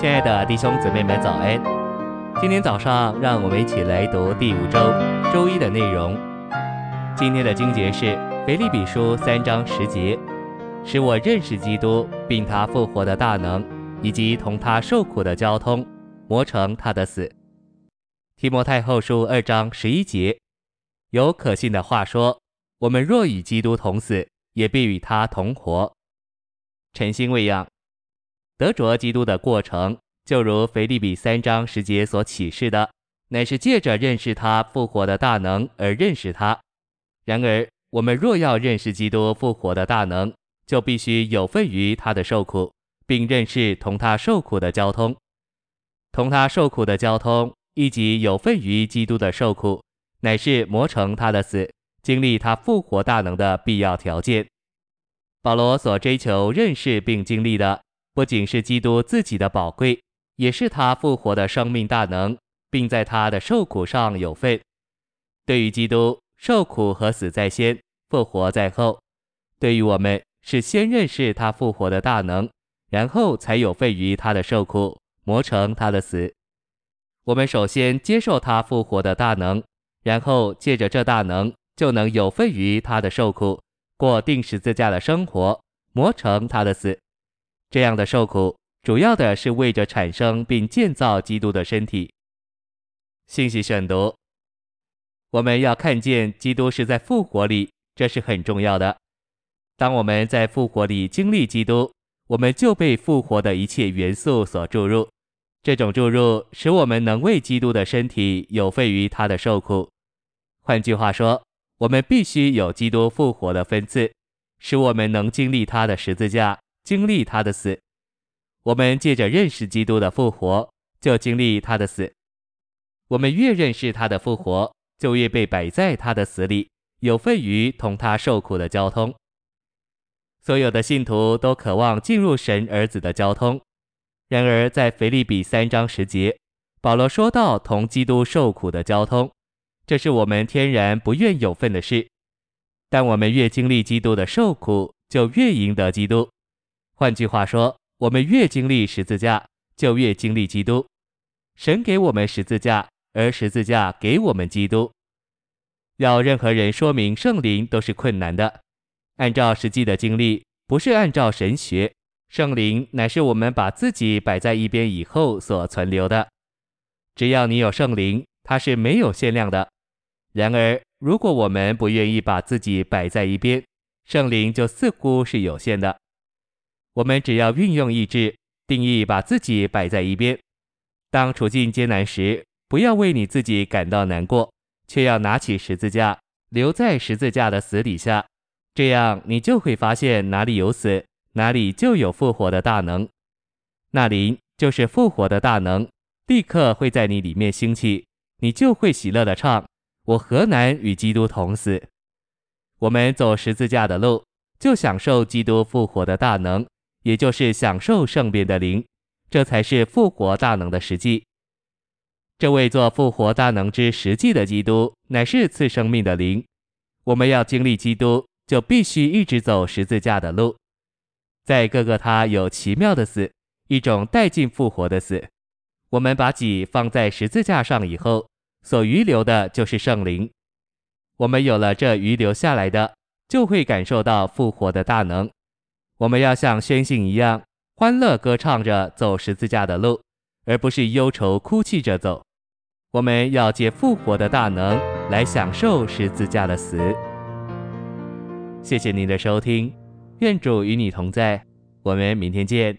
亲爱的弟兄姊妹们，早安！今天早上，让我们一起来读第五周周一的内容。今天的经节是腓立比书三章十节，使我认识基督，并他复活的大能，以及同他受苦的交通，磨成他的死。提摩太后书二章十一节，有可信的话说：我们若与基督同死，也必与他同活。诚心未央。得着基督的过程，就如腓立比三章十节所启示的，乃是借着认识他复活的大能而认识他。然而，我们若要认识基督复活的大能，就必须有份于他的受苦，并认识同他受苦的交通。同他受苦的交通，以及有份于基督的受苦，乃是磨成他的死，经历他复活大能的必要条件。保罗所追求认识并经历的。不仅是基督自己的宝贵，也是他复活的生命大能，并在他的受苦上有份。对于基督，受苦和死在先，复活在后；对于我们，是先认识他复活的大能，然后才有份于他的受苦，磨成他的死。我们首先接受他复活的大能，然后借着这大能，就能有份于他的受苦，过定十字架的生活，磨成他的死。这样的受苦，主要的是为着产生并建造基督的身体。信息选读，我们要看见基督是在复活里，这是很重要的。当我们在复活里经历基督，我们就被复活的一切元素所注入。这种注入使我们能为基督的身体有份于他的受苦。换句话说，我们必须有基督复活的分次，使我们能经历他的十字架。经历他的死，我们借着认识基督的复活，就经历他的死。我们越认识他的复活，就越被摆在他的死里，有份于同他受苦的交通。所有的信徒都渴望进入神儿子的交通，然而在腓立比三章十节，保罗说到同基督受苦的交通，这是我们天然不愿有份的事。但我们越经历基督的受苦，就越赢得基督。换句话说，我们越经历十字架，就越经历基督。神给我们十字架，而十字架给我们基督。要任何人说明圣灵都是困难的。按照实际的经历，不是按照神学，圣灵乃是我们把自己摆在一边以后所存留的。只要你有圣灵，它是没有限量的。然而，如果我们不愿意把自己摆在一边，圣灵就似乎是有限的。我们只要运用意志，定义把自己摆在一边。当处境艰难时，不要为你自己感到难过，却要拿起十字架，留在十字架的死底下。这样，你就会发现哪里有死，哪里就有复活的大能。那灵就是复活的大能，立刻会在你里面兴起，你就会喜乐地唱：“我何难与基督同死？”我们走十字架的路，就享受基督复活的大能。也就是享受圣变的灵，这才是复活大能的实际。这位做复活大能之实际的基督，乃是赐生命的灵。我们要经历基督，就必须一直走十字架的路。在各个他有奇妙的死，一种带进复活的死。我们把己放在十字架上以后，所余留的就是圣灵。我们有了这余留下来的，就会感受到复活的大能。我们要像宣信一样，欢乐歌唱着走十字架的路，而不是忧愁哭泣着走。我们要借复活的大能来享受十字架的死。谢谢您的收听，愿主与你同在，我们明天见。